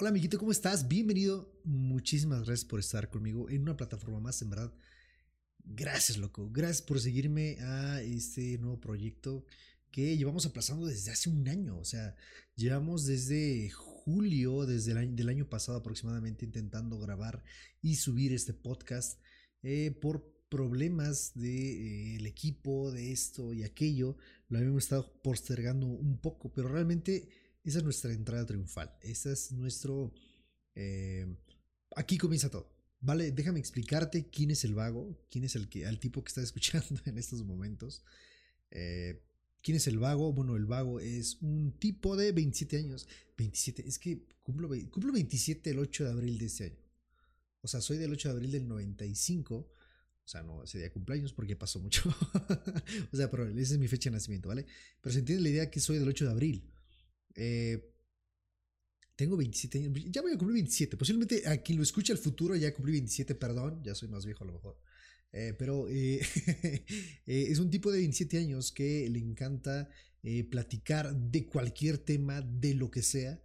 Hola amiguito, ¿cómo estás? Bienvenido. Muchísimas gracias por estar conmigo en una plataforma más, en verdad. Gracias, loco. Gracias por seguirme a este nuevo proyecto que llevamos aplazando desde hace un año. O sea, llevamos desde julio, desde el año, del año pasado aproximadamente, intentando grabar y subir este podcast eh, por problemas del de, eh, equipo, de esto y aquello. Lo habíamos estado postergando un poco, pero realmente esa es nuestra entrada triunfal. Esa es nuestro... Eh, aquí comienza todo. Vale, déjame explicarte quién es el vago, quién es el que, al tipo que está escuchando en estos momentos. Eh, ¿Quién es el vago? Bueno, el vago es un tipo de 27 años. 27, es que cumplo, cumplo 27 el 8 de abril de este año. O sea, soy del 8 de abril del 95. O sea, no ese día cumpleaños porque pasó mucho. o sea, pero esa es mi fecha de nacimiento, ¿vale? Pero se entiende la idea que soy del 8 de abril. Eh, tengo 27 años, ya voy a cumplir 27. Posiblemente a quien lo escucha el futuro ya cumplí 27, perdón, ya soy más viejo a lo mejor. Eh, pero eh, es un tipo de 27 años que le encanta platicar de cualquier tema, de lo que sea.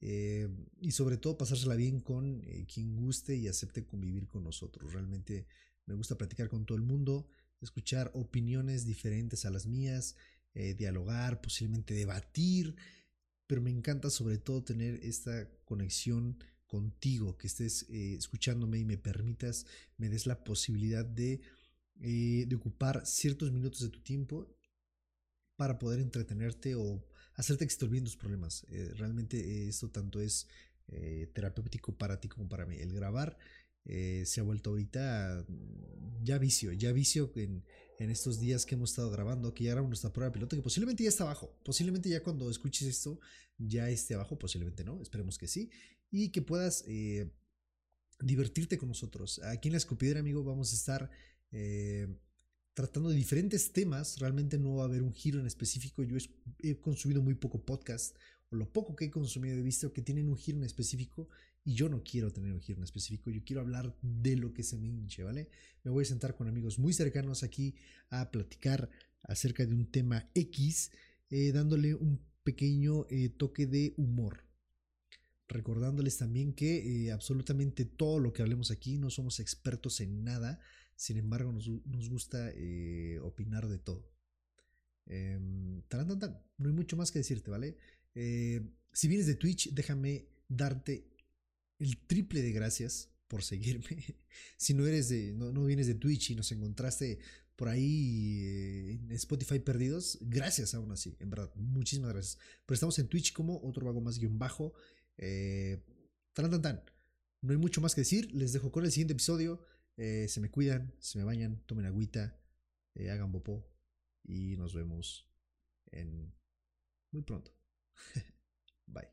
y sobre todo pasársela bien con quien guste y acepte convivir con nosotros. Realmente me gusta platicar con todo el mundo, escuchar opiniones diferentes a las mías, dialogar, posiblemente debatir pero me encanta sobre todo tener esta conexión contigo, que estés eh, escuchándome y me permitas, me des la posibilidad de, eh, de ocupar ciertos minutos de tu tiempo para poder entretenerte o hacerte que se te tus problemas. Eh, realmente esto tanto es terapéutico para ti como para mí. El grabar se ha vuelto ahorita ya vicio, ya vicio en, en, estos días que hemos estado grabando, que ya grabamos nuestra prueba piloto, que posiblemente ya está abajo, posiblemente ya cuando escuches esto ya esté abajo, posiblemente no, esperemos que sí, y que puedas eh, divertirte con nosotros. Aquí en la escupidera, amigo, vamos a estar eh, tratando de diferentes temas, realmente no va a haber un giro en específico, yo he consumido muy poco podcast lo poco que he consumido he visto que tienen un giro específico y yo no quiero tener un giro específico, yo quiero hablar de lo que se me hinche, ¿vale? Me voy a sentar con amigos muy cercanos aquí a platicar acerca de un tema X, eh, dándole un pequeño eh, toque de humor. Recordándoles también que eh, absolutamente todo lo que hablemos aquí no somos expertos en nada, sin embargo nos, nos gusta opinar de todo. Eh, no hay mucho más que decirte, ¿vale? Eh, si vienes de Twitch, déjame darte el triple de gracias por seguirme. si no eres de, no, vienes de Twitch y nos encontraste por ahí eh, en Spotify perdidos, gracias aún así, en verdad, muchísimas gracias. Pero estamos en Twitch como otro vago más guion bajo. Eh, tan, tan, tan. No hay mucho más que decir, les dejo con el siguiente episodio. se me cuidan, se me bañan, tomen agüita, hagan popó y nos vemos en muy pronto. Bye.